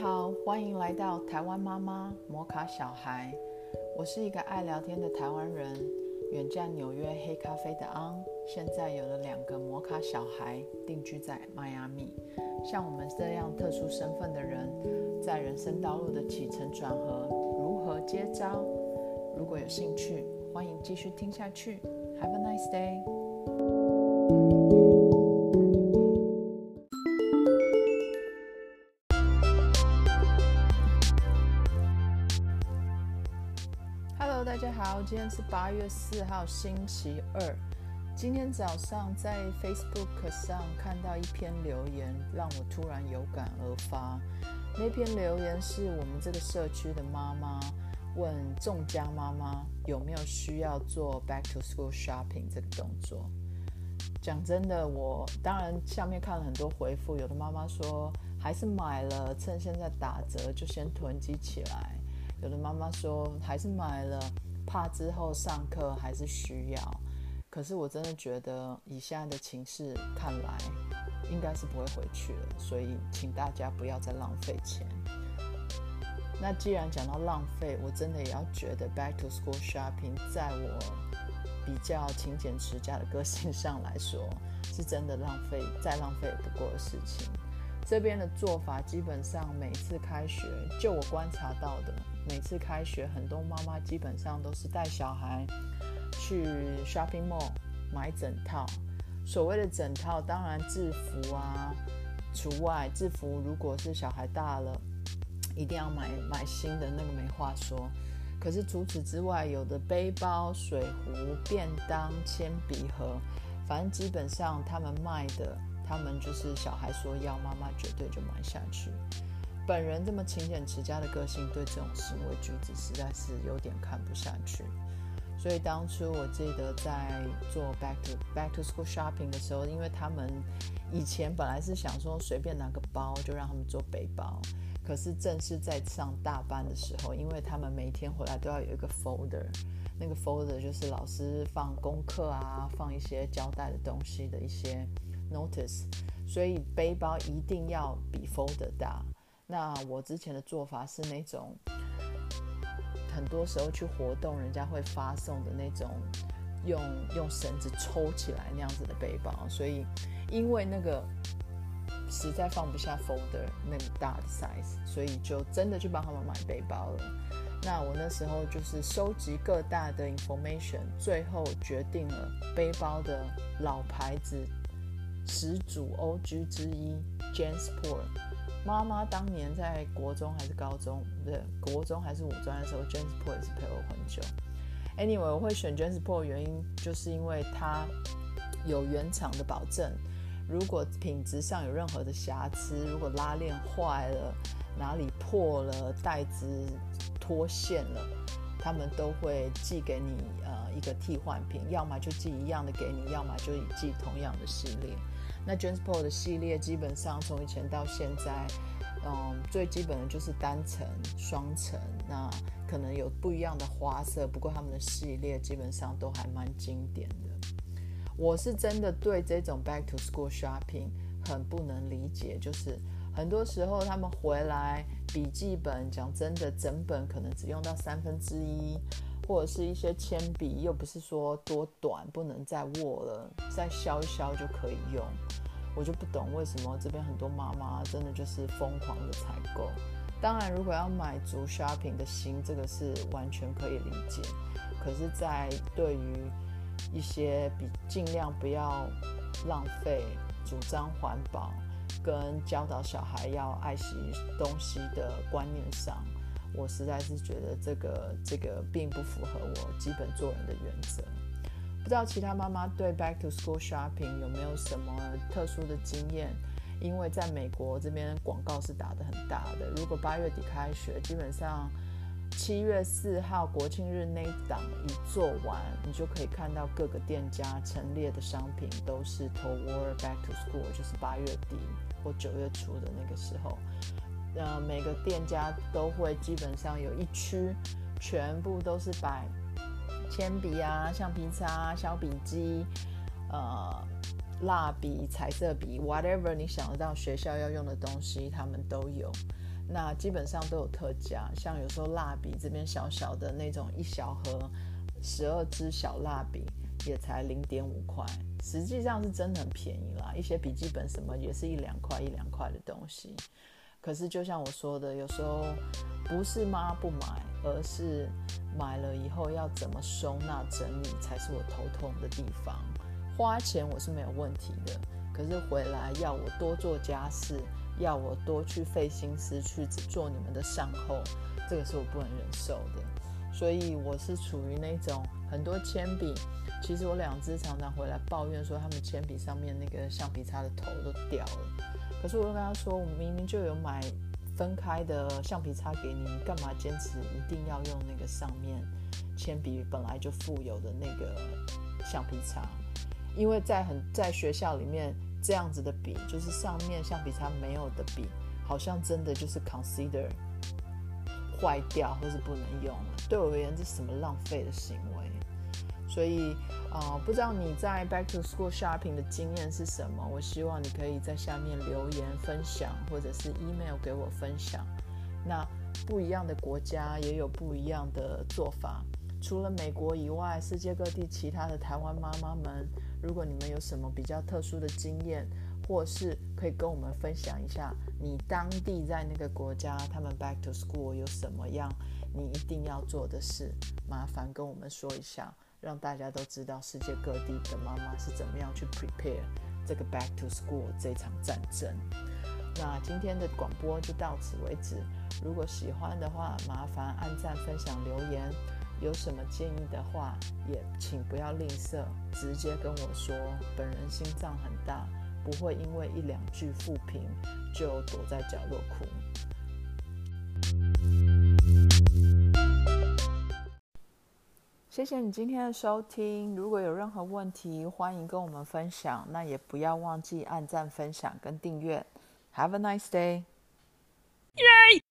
好，欢迎来到台湾妈妈摩卡小孩。我是一个爱聊天的台湾人，远嫁纽约黑咖啡的昂，现在有了两个摩卡小孩，定居在迈阿密。像我们这样特殊身份的人，在人生道路的起承转合如何接招？如果有兴趣，欢迎继续听下去。Have a nice day。Hello，大家好，今天是八月四号，星期二。今天早上在 Facebook 上看到一篇留言，让我突然有感而发。那篇留言是我们这个社区的妈妈问众家妈妈有没有需要做 Back to School Shopping 这个动作。讲真的，我当然下面看了很多回复，有的妈妈说还是买了，趁现在打折就先囤积起来；有的妈妈说还是买了。怕之后上课还是需要，可是我真的觉得以现在的情势看来，应该是不会回去了，所以请大家不要再浪费钱。那既然讲到浪费，我真的也要觉得 back to school shopping，在我比较勤俭持家的个性上来说，是真的浪费，再浪费也不过的事情。这边的做法基本上每次开学，就我观察到的。每次开学，很多妈妈基本上都是带小孩去 shopping mall 买整套。所谓的整套，当然制服啊除外。制服如果是小孩大了，一定要买买新的，那个没话说。可是除此之外，有的背包、水壶、便当、铅笔盒，反正基本上他们卖的，他们就是小孩说要，妈妈绝对就买下去。本人这么勤俭持家的个性，对这种行为举止实在是有点看不下去。所以当初我记得在做 back to back to school shopping 的时候，因为他们以前本来是想说随便拿个包就让他们做背包，可是正是在上大班的时候，因为他们每天回来都要有一个 folder，那个 folder 就是老师放功课啊，放一些交代的东西的一些 notice，所以背包一定要比 folder 大。那我之前的做法是那种，很多时候去活动，人家会发送的那种，用用绳子抽起来那样子的背包。所以，因为那个实在放不下 folder 那么大的 size，所以就真的去帮他们买背包了。那我那时候就是收集各大的 information，最后决定了背包的老牌子始祖 OG 之一 Jansport。妈妈当年在国中还是高中，不是国中还是五专的时候，Jansport 也是陪我很久。Anyway，我会选 Jansport 原因就是因为它有原厂的保证，如果品质上有任何的瑕疵，如果拉链坏了、哪里破了、带子脱线了，他们都会寄给你呃一个替换品，要么就寄一样的给你，要么就寄同样的系列。那 Jansport 的系列基本上从以前到现在，嗯，最基本的就是单层、双层，那可能有不一样的花色，不过他们的系列基本上都还蛮经典的。我是真的对这种 Back to School Shopping 很不能理解，就是很多时候他们回来笔记本，讲真的，整本可能只用到三分之一。或者是一些铅笔，又不是说多短不能再握了，再削一削就可以用。我就不懂为什么这边很多妈妈真的就是疯狂的采购。当然，如果要买足 shopping 的心，这个是完全可以理解。可是，在对于一些比尽量不要浪费、主张环保跟教导小孩要爱惜东西的观念上，我实在是觉得这个这个并不符合我基本做人的原则。不知道其他妈妈对 Back to School Shopping 有没有什么特殊的经验？因为在美国这边广告是打得很大的。如果八月底开学，基本上七月四号国庆日那一档一做完，你就可以看到各个店家陈列的商品都是 Toward Back to School，就是八月底或九月初的那个时候。呃，每个店家都会基本上有一区，全部都是摆铅笔啊、橡皮擦、削笔机、呃、蜡笔、彩色笔，whatever 你想得到学校要用的东西，他们都有。那基本上都有特价，像有时候蜡笔这边小小的那种一小盒十二支小蜡笔也才零点五块，实际上是真的很便宜啦。一些笔记本什么也是一两块一两块的东西。可是就像我说的，有时候不是妈不买，而是买了以后要怎么收纳整理才是我头痛的地方。花钱我是没有问题的，可是回来要我多做家事。要我多去费心思去做你们的善后，这个是我不能忍受的。所以我是处于那种很多铅笔，其实我两只常常回来抱怨说，他们铅笔上面那个橡皮擦的头都掉了。可是我又跟他说，我明明就有买分开的橡皮擦给你，你干嘛坚持一定要用那个上面铅笔本来就附有的那个橡皮擦？因为在很在学校里面。这样子的笔，就是上面橡皮擦没有的笔，好像真的就是 consider 坏掉或是不能用了。对我而言，这什么浪费的行为？所以啊，不知道你在 back to school shopping 的经验是什么？我希望你可以在下面留言分享，或者是 email 给我分享。那不一样的国家也有不一样的做法。除了美国以外，世界各地其他的台湾妈妈们。如果你们有什么比较特殊的经验，或是可以跟我们分享一下，你当地在那个国家他们 back to school 有什么样你一定要做的事，麻烦跟我们说一下，让大家都知道世界各地的妈妈是怎么样去 prepare 这个 back to school 这场战争。那今天的广播就到此为止，如果喜欢的话，麻烦按赞、分享、留言。有什么建议的话，也请不要吝啬，直接跟我说。本人心脏很大，不会因为一两句负评就躲在角落哭。谢谢你今天的收听，如果有任何问题，欢迎跟我们分享。那也不要忘记按赞、分享跟订阅。Have a nice day. Yay!